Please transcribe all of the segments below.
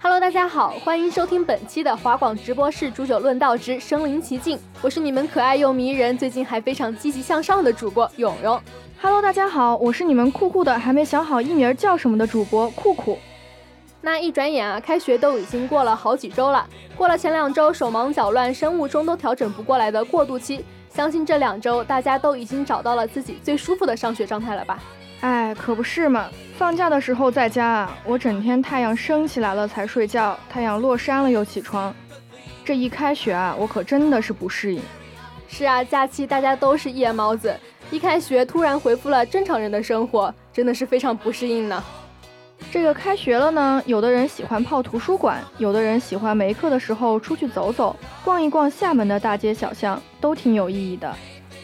Hello，大家好，欢迎收听本期的华广直播室煮酒论道之身临其境。我是你们可爱又迷人，最近还非常积极向上的主播蓉蓉。Hello，大家好，我是你们酷酷的还没想好艺名叫什么的主播酷酷。那一转眼啊，开学都已经过了好几周了。过了前两周手忙脚乱、生物钟都调整不过来的过渡期，相信这两周大家都已经找到了自己最舒服的上学状态了吧？哎，可不是嘛！放假的时候在家啊，我整天太阳升起来了才睡觉，太阳落山了又起床。这一开学啊，我可真的是不适应。是啊，假期大家都是夜猫子，一开学突然恢复了正常人的生活，真的是非常不适应呢。这个开学了呢，有的人喜欢泡图书馆，有的人喜欢没课的时候出去走走，逛一逛厦门的大街小巷，都挺有意义的。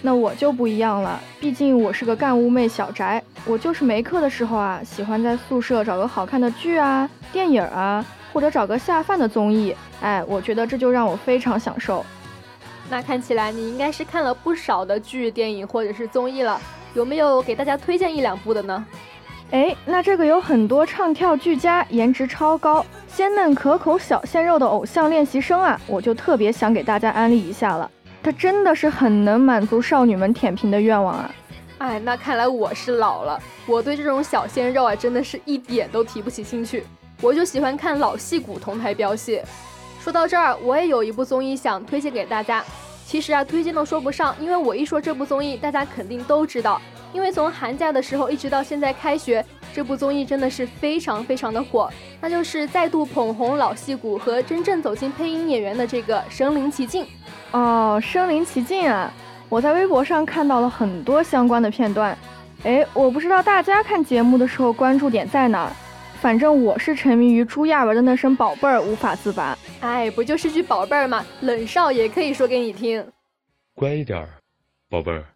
那我就不一样了，毕竟我是个干物妹小宅，我就是没课的时候啊，喜欢在宿舍找个好看的剧啊、电影啊，或者找个下饭的综艺。哎，我觉得这就让我非常享受。那看起来你应该是看了不少的剧、电影或者是综艺了，有没有给大家推荐一两部的呢？哎，那这个有很多唱跳俱佳、颜值超高、鲜嫩可口小鲜肉的偶像练习生啊，我就特别想给大家安利一下了。他真的是很能满足少女们舔屏的愿望啊！哎，那看来我是老了，我对这种小鲜肉啊，真的是一点都提不起兴趣。我就喜欢看老戏骨同台飙戏。说到这儿，我也有一部综艺想推荐给大家。其实啊，推荐都说不上，因为我一说这部综艺，大家肯定都知道。因为从寒假的时候一直到现在开学，这部综艺真的是非常非常的火，那就是再度捧红老戏骨和真正走进配音演员的这个身临其境。哦，身临其境啊！我在微博上看到了很多相关的片段。哎，我不知道大家看节目的时候关注点在哪儿，反正我是沉迷于朱亚文的那声宝贝儿无法自拔。哎，不就是句宝贝儿吗？冷少也可以说给你听。乖一点儿，宝贝儿。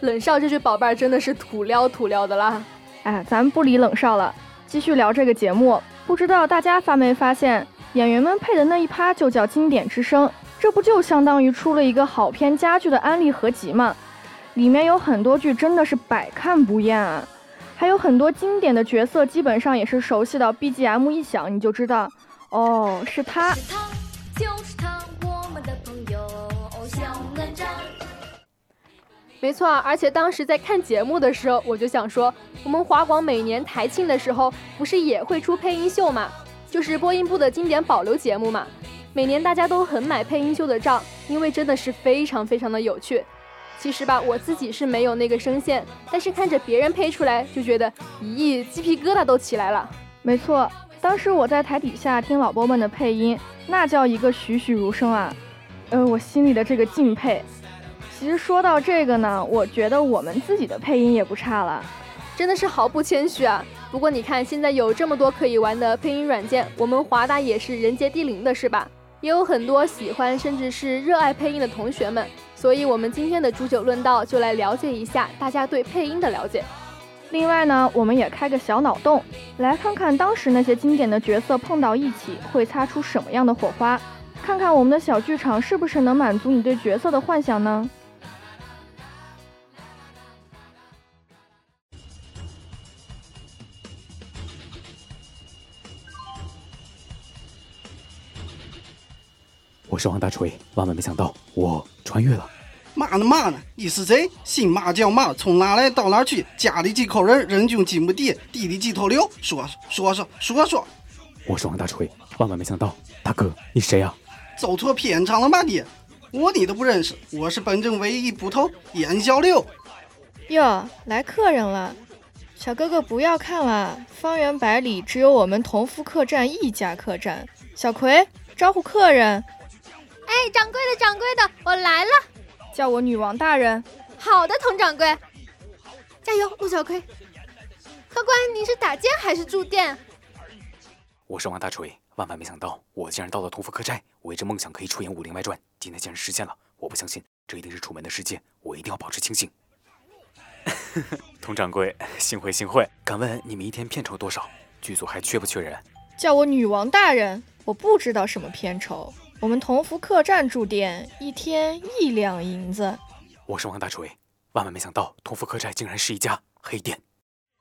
冷少这句宝贝儿真的是土撩土撩的啦。哎，咱不理冷少了，继续聊这个节目。不知道大家发没发现，演员们配的那一趴就叫经典之声。这不就相当于出了一个好片佳剧的安利合集吗？里面有很多剧真的是百看不厌啊，还有很多经典的角色，基本上也是熟悉到 BGM 一响你就知道，哦，是他。没错，而且当时在看节目的时候，我就想说，我们华广每年台庆的时候，不是也会出配音秀嘛，就是播音部的经典保留节目嘛。每年大家都很买配音秀的账，因为真的是非常非常的有趣。其实吧，我自己是没有那个声线，但是看着别人配出来，就觉得咦，鸡皮疙瘩都起来了。没错，当时我在台底下听老播们的配音，那叫一个栩栩如生啊。呃，我心里的这个敬佩。其实说到这个呢，我觉得我们自己的配音也不差了，真的是毫不谦虚啊。不过你看，现在有这么多可以玩的配音软件，我们华大也是人杰地灵的，是吧？也有很多喜欢甚至是热爱配音的同学们，所以我们今天的煮酒论道就来了解一下大家对配音的了解。另外呢，我们也开个小脑洞，来看看当时那些经典的角色碰到一起会擦出什么样的火花，看看我们的小剧场是不是能满足你对角色的幻想呢？是王大锤，万万没想到我穿越了。嘛呢嘛呢，你是谁？姓马叫马，从哪来到哪去？家里几口人？人均几亩地？地里几头牛？说说说说说。我是王大锤，万万没想到，大哥你谁呀？走错片场了吧你？我你都不认识，我是本镇唯一捕头严小六。哟，来客人了，小哥哥不要看了，方圆百里只有我们同福客栈一家客栈。小葵，招呼客人。哎，掌柜的，掌柜的，我来了。叫我女王大人。好的，佟掌柜。加油，陆小葵。客官，您是打尖还是住店？我是王大锤，万万没想到，我竟然到了同福客栈。我一直梦想可以出演《武林外传》，今天竟然实现了。我不相信，这一定是楚门的世界。我一定要保持清醒。佟掌柜，幸会幸会。敢问你们一天片酬多少？剧组还缺不缺人？叫我女王大人。我不知道什么片酬。我们同福客栈住店一天一两银子。我是王大锤，万万没想到同福客栈竟然是一家黑店，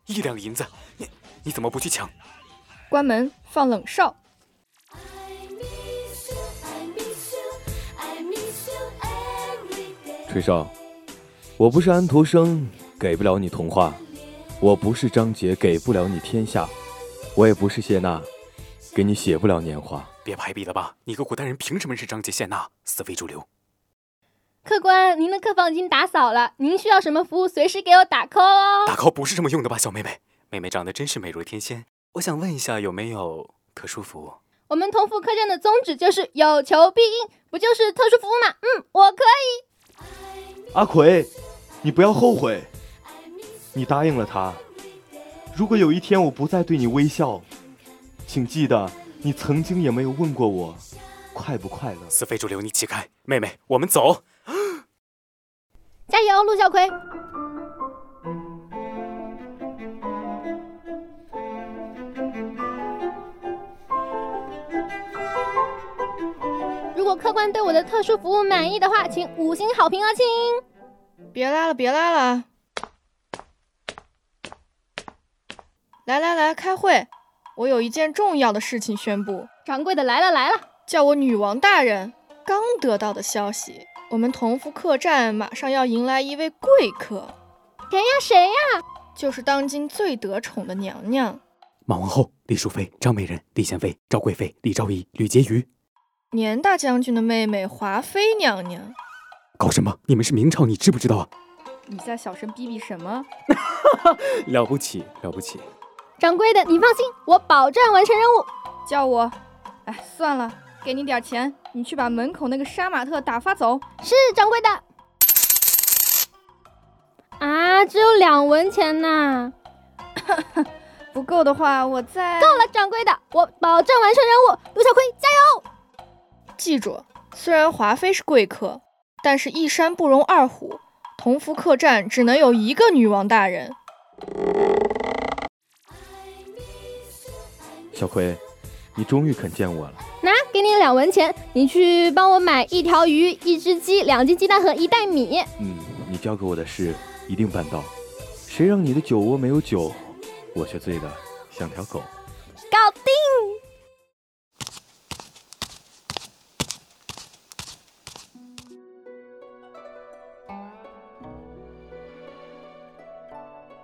一两银子，你你怎么不去抢？关门放冷哨。吹哨，我不是安徒生，给不了你童话；我不是张杰，给不了你天下；我也不是谢娜，给你写不了年华。别排比了吧！你个古代人凭什么是张杰、谢娜？死非主流！客官，您的客房已经打扫了，您需要什么服务，随时给我打 call 哦。打 call 不是这么用的吧，小妹妹？妹妹长得真是美若天仙。我想问一下，有没有特殊服务？我们同福客栈的宗旨就是有求必应，不就是特殊服务吗？嗯，我可以。阿奎，你不要后悔，你答应了他。如果有一天我不再对你微笑，请记得。你曾经也没有问过我，快不快乐？死非主流，你起开！妹妹，我们走。加油，陆小葵！如果客官对我的特殊服务满意的话，请五星好评啊，亲！别拉了，别拉了！来来来，开会。我有一件重要的事情宣布，掌柜的来了来了，叫我女王大人。刚得到的消息，我们同福客栈马上要迎来一位贵客。谁呀谁呀？就是当今最得宠的娘娘，马王后、李淑妃、张美人、李贤妃、赵贵妃、李昭仪、吕婕妤，年大将军的妹妹华妃娘娘。搞什么？你们是明朝，你知不知道啊？你在小声逼逼什么？了不起了不起。掌柜的，你放心，我保证完成任务。叫我，哎，算了，给你点钱，你去把门口那个杀马特打发走。是掌柜的。啊，只有两文钱呐。不够的话，我再。够了，掌柜的，我保证完成任务。陆小葵，加油！记住，虽然华妃是贵客，但是一山不容二虎，同福客栈只能有一个女王大人。小葵，你终于肯见我了。拿，给你两文钱，你去帮我买一条鱼、一只鸡、两斤鸡蛋和一袋米。嗯，你交给我的事一定办到。谁让你的酒窝没有酒，我却醉得像条狗。搞定。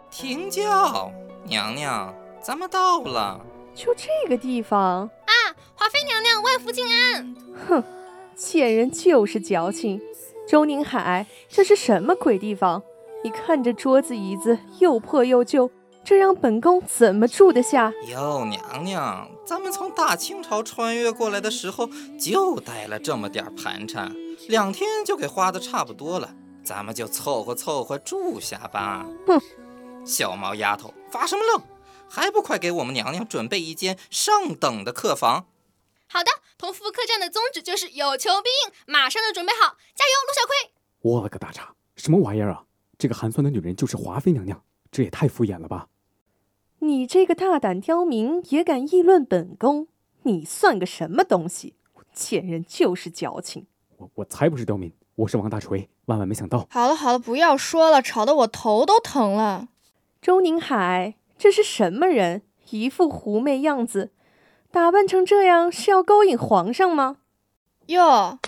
停轿，娘娘，咱们到了。就这个地方啊！华妃娘娘万福金安。哼，贱人就是矫情。周宁海，这是什么鬼地方？你看这桌子椅子又破又旧，这让本宫怎么住得下？哟，娘娘，咱们从大清朝穿越过来的时候就带了这么点盘缠，两天就给花的差不多了，咱们就凑合凑合住下吧。哼，小毛丫头，发什么愣？还不快给我们娘娘准备一间上等的客房！好的，同福客栈的宗旨就是有求必应，马上就准备好，加油，陆小葵！我了个大叉，什么玩意儿啊？这个寒酸的女人就是华妃娘娘，这也太敷衍了吧！你这个大胆刁民也敢议论本宫？你算个什么东西？贱人就是矫情！我我才不是刁民，我是王大锤，万万没想到！好了好了，不要说了，吵得我头都疼了。周宁海。这是什么人？一副狐媚样子，打扮成这样是要勾引皇上吗？哟，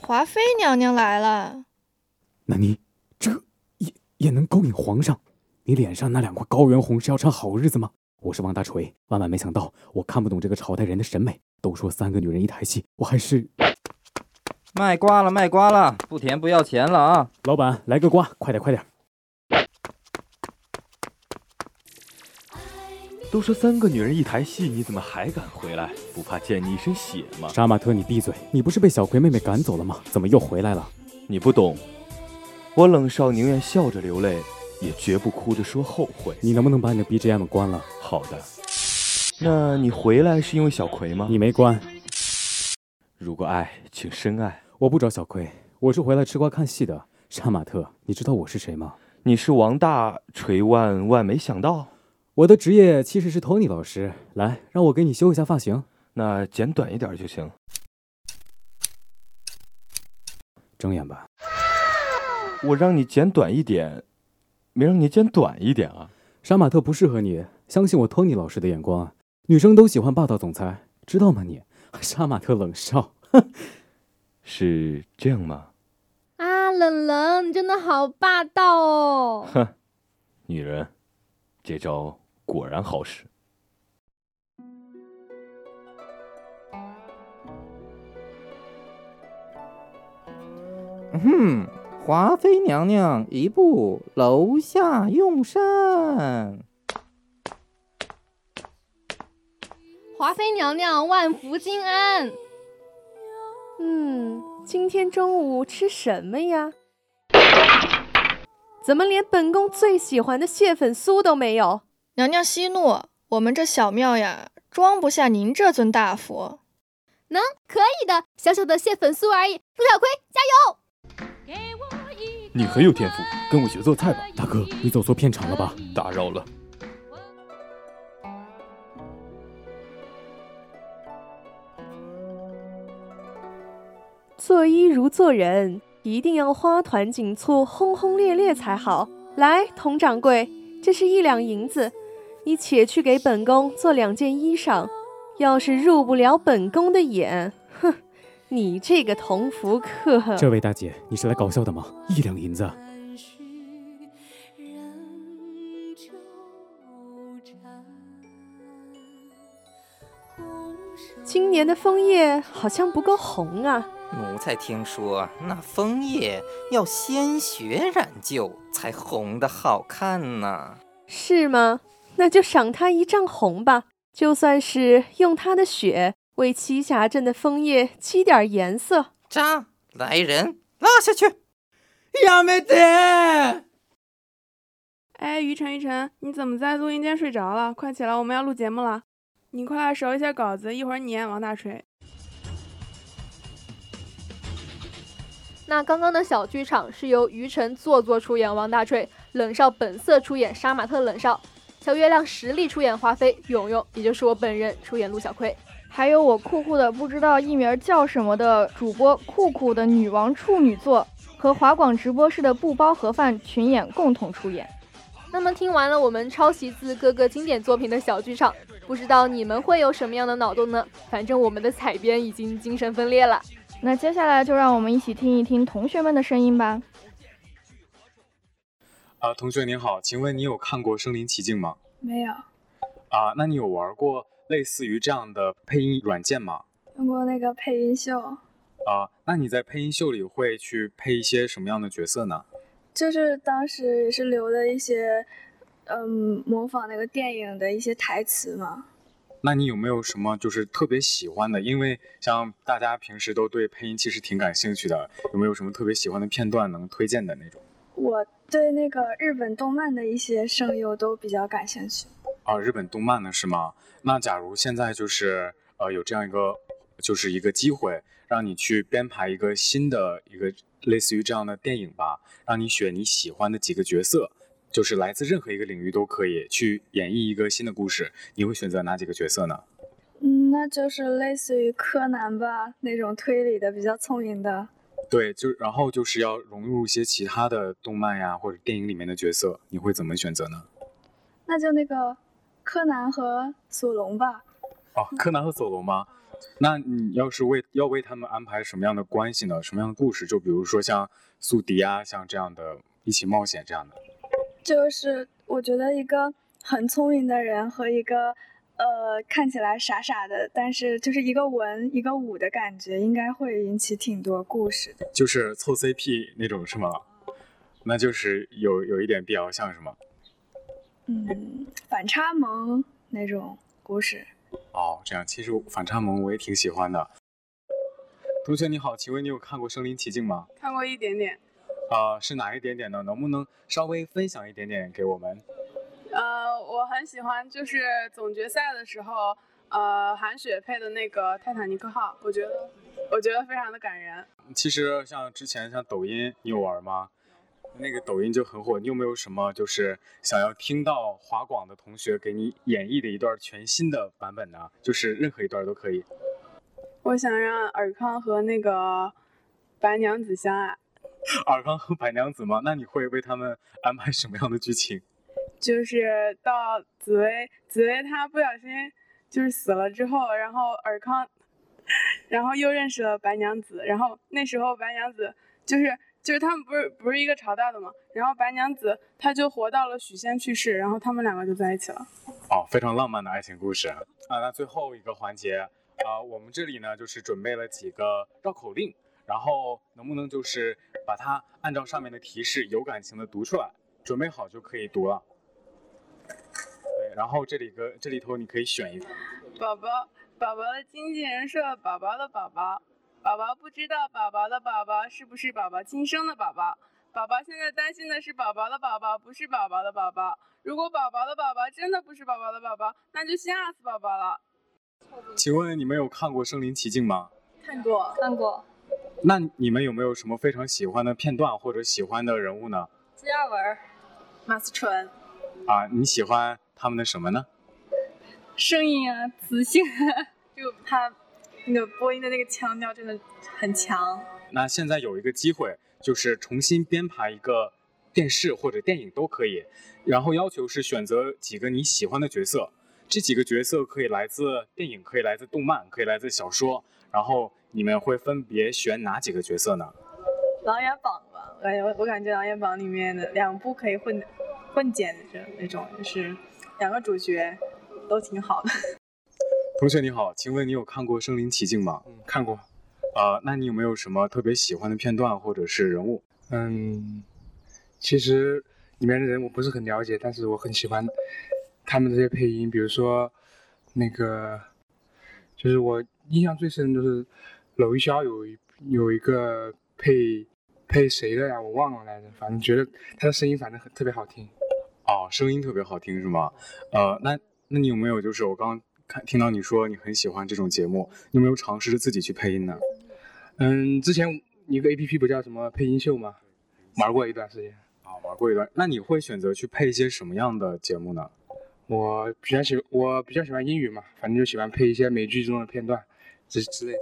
华妃娘娘来了。那你这也也能勾引皇上？你脸上那两块高原红是要唱好日子吗？我是王大锤，万万没想到，我看不懂这个朝代人的审美。都说三个女人一台戏，我还是卖瓜了，卖瓜了，不甜不要钱了啊！老板，来个瓜，快点快点！都说三个女人一台戏，你怎么还敢回来？不怕溅你一身血吗？杀马特，你闭嘴！你不是被小葵妹妹赶走了吗？怎么又回来了？你不懂，我冷少宁愿笑着流泪，也绝不哭着说后悔。你能不能把你的 BGM 关了？好的。那你回来是因为小葵吗？你没关。如果爱，请深爱。我不找小葵，我是回来吃瓜看戏的。杀马特，你知道我是谁吗？你是王大锤，万万没想到。我的职业其实是托尼老师。来，让我给你修一下发型。那剪短一点就行。睁眼吧。我让你剪短一点，没让你剪短一点啊。杀马特不适合你，相信我托尼老师的眼光。女生都喜欢霸道总裁，知道吗？你，杀马特冷笑，是这样吗？啊，冷冷，你真的好霸道哦！哼，女人，这招果然好使。嗯，华妃娘娘一步楼下用膳。华妃娘娘万福金安。嗯，今天中午吃什么呀？怎么连本宫最喜欢的蟹粉酥都没有？娘娘息怒，我们这小庙呀，装不下您这尊大佛。能，可以的，小小的蟹粉酥而已。陆小葵，加油！你很有天赋，跟我学做菜吧。大哥，你走错片场了吧？打扰了。做衣如做人，一定要花团锦簇、轰轰烈烈才好。来，佟掌柜，这是一两银子，你且去给本宫做两件衣裳。要是入不了本宫的眼，哼，你这个同福客！这位大姐，你是来搞笑的吗？一两银子。今年的枫叶好像不够红啊。奴才听说，那枫叶要鲜血染就，才红的好看呢。是吗？那就赏他一丈红吧，就算是用他的血为栖霞镇的枫叶积点颜色。张，来人，拉下去！亚美得！哎，于晨，于晨，你怎么在录音间睡着了？快起来，我们要录节目了。你快来熟一下稿子，一会儿你演王大锤。那刚刚的小剧场是由于晨做作出演王大锤，冷少本色出演杀马特冷少，小月亮实力出演华妃，勇勇也就是我本人出演陆小葵，还有我酷酷的不知道艺名叫什么的主播酷酷的女王处女座和华广直播室的不包盒饭群演共同出演。那么听完了我们抄袭自各个经典作品的小剧场，不知道你们会有什么样的脑洞呢？反正我们的采编已经精神分裂了。那接下来就让我们一起听一听同学们的声音吧。啊，同学您好，请问你有看过《身临其境》吗？没有。啊，那你有玩过类似于这样的配音软件吗？用过那个配音秀。啊，那你在配音秀里会去配一些什么样的角色呢？就是当时也是留的一些，嗯，模仿那个电影的一些台词嘛。那你有没有什么就是特别喜欢的？因为像大家平时都对配音其实挺感兴趣的，有没有什么特别喜欢的片段能推荐的那种？我对那个日本动漫的一些声优都比较感兴趣。啊，日本动漫的是吗？那假如现在就是呃有这样一个就是一个机会，让你去编排一个新的一个类似于这样的电影吧，让你选你喜欢的几个角色。就是来自任何一个领域都可以去演绎一个新的故事，你会选择哪几个角色呢？嗯，那就是类似于柯南吧，那种推理的比较聪明的。对，就然后就是要融入一些其他的动漫呀或者电影里面的角色，你会怎么选择呢？那就那个柯南和索隆吧。哦，柯南和索隆吗？那你要是为要为他们安排什么样的关系呢？什么样的故事？就比如说像宿敌啊，像这样的一起冒险这样的。就是我觉得一个很聪明的人和一个呃看起来傻傻的，但是就是一个文一个武的感觉，应该会引起挺多故事的。就是凑 CP 那种是吗？那就是有有一点必要像是吗？嗯，反差萌那种故事。哦，这样其实反差萌我也挺喜欢的。同学你好，请问你有看过《身临其境》吗？看过一点点。啊，是哪一点点呢？能不能稍微分享一点点给我们？呃，我很喜欢，就是总决赛的时候，呃，韩雪配的那个《泰坦尼克号》，我觉得，我觉得非常的感人。其实像之前像抖音，你有玩吗？那个抖音就很火，你有没有什么就是想要听到华广的同学给你演绎的一段全新的版本呢？就是任何一段都可以。我想让尔康和那个白娘子相爱。尔康和白娘子吗？那你会为他们安排什么样的剧情？就是到紫薇，紫薇她不小心就是死了之后，然后尔康，然后又认识了白娘子，然后那时候白娘子就是就是他们不是不是一个朝代的嘛，然后白娘子她就活到了许仙去世，然后他们两个就在一起了。哦，非常浪漫的爱情故事啊！那最后一个环节啊，我们这里呢就是准备了几个绕口令。然后能不能就是把它按照上面的提示有感情的读出来？准备好就可以读了。对，然后这里个这里头你可以选一个。宝宝，宝宝的经纪人是，宝宝的宝宝，宝宝不知道宝宝的宝宝是不是宝宝亲生的宝宝，宝宝现在担心的是宝宝的宝宝不是宝宝的宝宝。如果宝宝的宝宝真的不是宝宝的宝宝，那就吓死宝宝了。请问你们有看过《身临其境》吗？看过，看过。那你们有没有什么非常喜欢的片段或者喜欢的人物呢？朱亚文、马思纯。啊，你喜欢他们的什么呢？声音啊，磁性，就他那个播音的那个腔调真的很强。那现在有一个机会，就是重新编排一个电视或者电影都可以，然后要求是选择几个你喜欢的角色，这几个角色可以来自电影，可以来自动漫，可以来自小说，然后。你们会分别选哪几个角色呢？琅琊榜吧，我感觉我感觉琅琊榜里面的两部可以混混剪的那种，就是两个主角都挺好的。同学你好，请问你有看过《身临其境》吗？嗯，看过。啊，那你有没有什么特别喜欢的片段或者是人物？嗯，其实里面的人我不是很了解，但是我很喜欢他们这些配音，比如说那个，就是我印象最深的就是。娄艺潇有一有一个配配谁的呀？我忘了来着。反正觉得他的声音反正很特别好听。哦，声音特别好听是吗？呃，那那你有没有就是我刚刚看听到你说你很喜欢这种节目，你有没有尝试着自己去配音呢？嗯，之前一个 A P P 不叫什么配音秀吗？玩过一段时间。啊，玩过一段。那你会选择去配一些什么样的节目呢？我比较喜我比较喜欢英语嘛，反正就喜欢配一些美剧中的片段，之之类的。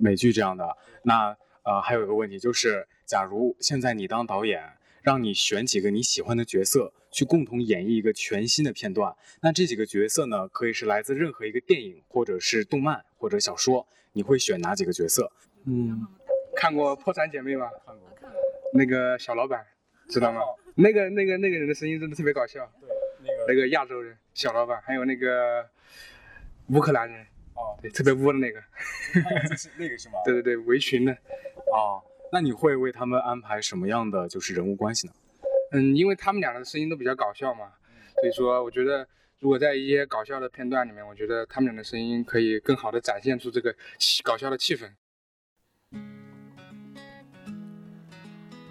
美剧这样的，那呃还有一个问题就是，假如现在你当导演，让你选几个你喜欢的角色去共同演绎一个全新的片段，那这几个角色呢，可以是来自任何一个电影，或者是动漫或者小说，你会选哪几个角色？嗯，看过《破产姐妹》吗？看过。那个小老板，知道吗？那个那个那个人的声音真的特别搞笑。对，那个那个亚洲人小老板，还有那个乌克兰人。哦，对，特别污的那个，是那个是吗？对对对，围裙的。哦，那你会为他们安排什么样的就是人物关系呢？嗯，因为他们俩的声音都比较搞笑嘛，所以说我觉得如果在一些搞笑的片段里面，我觉得他们俩的声音可以更好的展现出这个搞笑的气氛。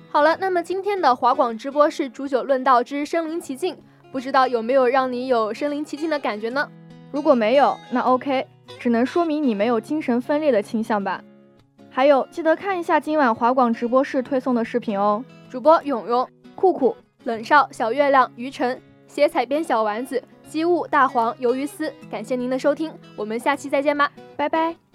好了，那么今天的华广直播是煮酒论道之身临其境，不知道有没有让你有身临其境的感觉呢？如果没有，那 OK。只能说明你没有精神分裂的倾向吧。还有，记得看一下今晚华广直播室推送的视频哦。主播勇勇、酷酷、冷少、小月亮、于晨、写彩编小丸子、机务、大黄、鱿鱼丝，感谢您的收听，我们下期再见吧，拜拜。